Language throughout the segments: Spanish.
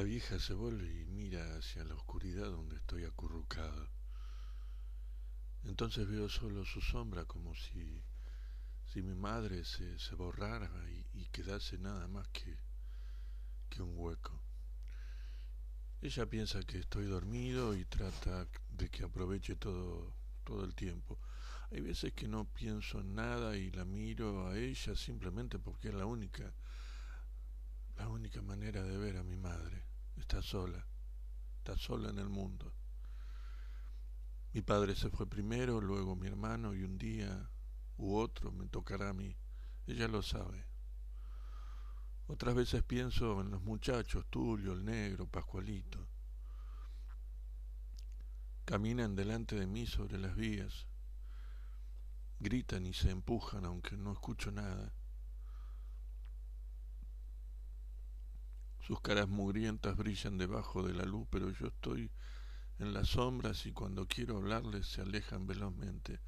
La vieja se vuelve y mira hacia la oscuridad donde estoy acurrucado. Entonces veo solo su sombra como si, si mi madre se, se borrara y, y, quedase nada más que, que un hueco. Ella piensa que estoy dormido y trata de que aproveche todo, todo el tiempo. Hay veces que no pienso en nada y la miro a ella simplemente porque es la única la única manera de ver a mi madre. Está sola, está sola en el mundo. Mi padre se fue primero, luego mi hermano y un día u otro me tocará a mí. Ella lo sabe. Otras veces pienso en los muchachos, Tulio, el negro, Pascualito. Caminan delante de mí sobre las vías. Gritan y se empujan aunque no escucho nada. Sus caras mugrientas brillan debajo de la luz, pero yo estoy en las sombras y cuando quiero hablarles se alejan velozmente.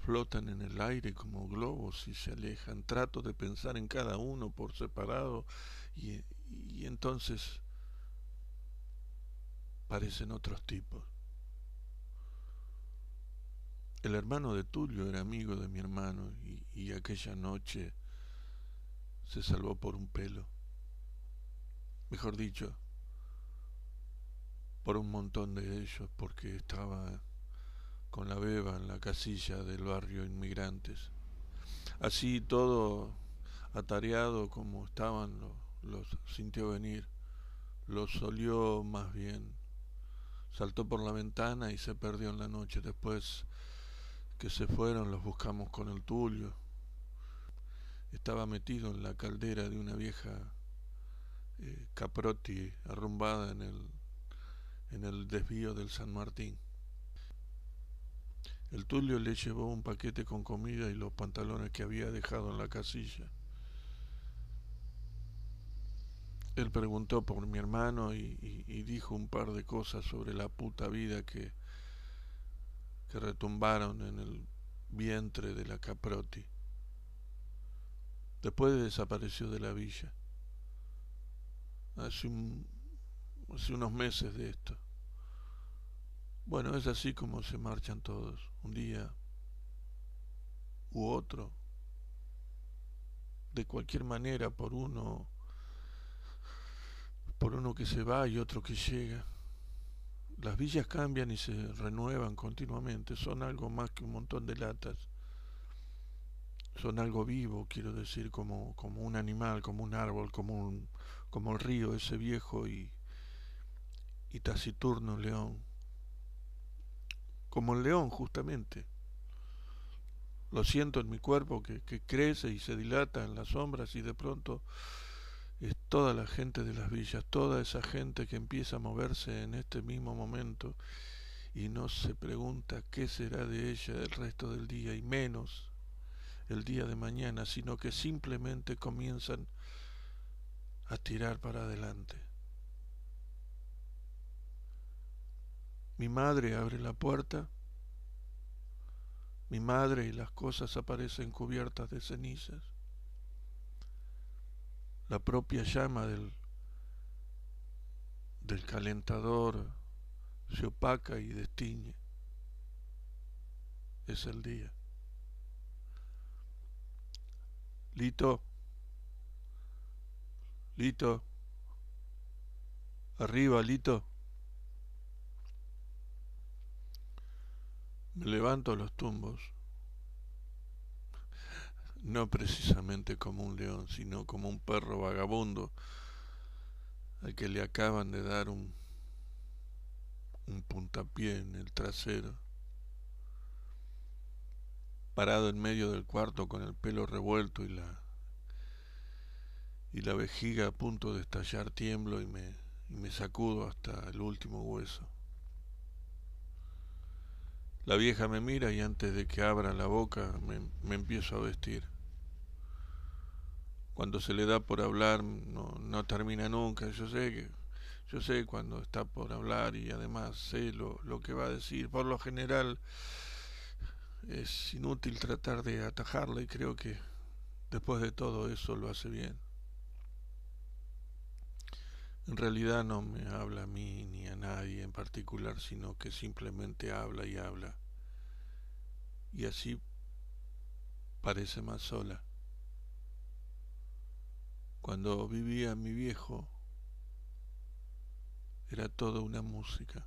Flotan en el aire como globos y se alejan. Trato de pensar en cada uno por separado y, y entonces parecen otros tipos. El hermano de Tulio era amigo de mi hermano y, y aquella noche se salvó por un pelo mejor dicho, por un montón de ellos, porque estaba con la beba en la casilla del barrio inmigrantes. Así todo atareado como estaban, los, sintió venir, los olió más bien. Saltó por la ventana y se perdió en la noche. Después que se fueron los buscamos con el Tulio. Estaba metido en la caldera de una vieja eh, Caprotti arrumbada en el, en el desvío del San Martín. El Tulio le llevó un paquete con comida y los pantalones que había dejado en la casilla. Él preguntó por mi hermano y, dijo un par de cosas sobre la puta vida que, que retumbaron en el vientre de la Caprotti. Después desapareció de la villa hace, hace unos meses de esto. Bueno, es así como se marchan todos, un día u otro, de cualquier manera, por uno, por uno que se va y otro que llega. Las villas cambian y se renuevan continuamente, son algo más que un montón de latas son algo vivo, quiero decir, como, como un animal, como un árbol, como, un, como el río, ese viejo y, y taciturno león. Como el león, justamente. Lo siento en mi cuerpo que, que crece y se dilata en las sombras y de pronto es toda la gente de las villas, toda esa gente que empieza a moverse en este mismo momento y no se pregunta qué será de ella el resto del día y menos el día de mañana, sino que simplemente comienzan a tirar para adelante. Mi madre abre la puerta, mi madre y las cosas aparecen cubiertas de cenizas. La propia llama del, del calentador se opaca y destiñe. Es el día. Lito, Lito, arriba, Lito. Me levanto los tumbos, no precisamente como un león, sino como un perro vagabundo al que le acaban de dar un, un puntapié en el trasero parado en medio del cuarto con el pelo revuelto y la y la vejiga a punto de estallar tiemblo y me, y me sacudo hasta el último hueso. La vieja me mira y antes de que abra la boca me, me empiezo a vestir. Cuando se le da por hablar no, no termina nunca. Yo sé que yo sé cuando está por hablar y además sé lo, lo que va a decir. Por lo general es inútil tratar de atajarla y creo que después de todo eso lo hace bien. En realidad no me habla a mí ni a nadie en particular, sino que simplemente habla y habla. Y así parece más sola. Cuando vivía mi viejo, era toda una música.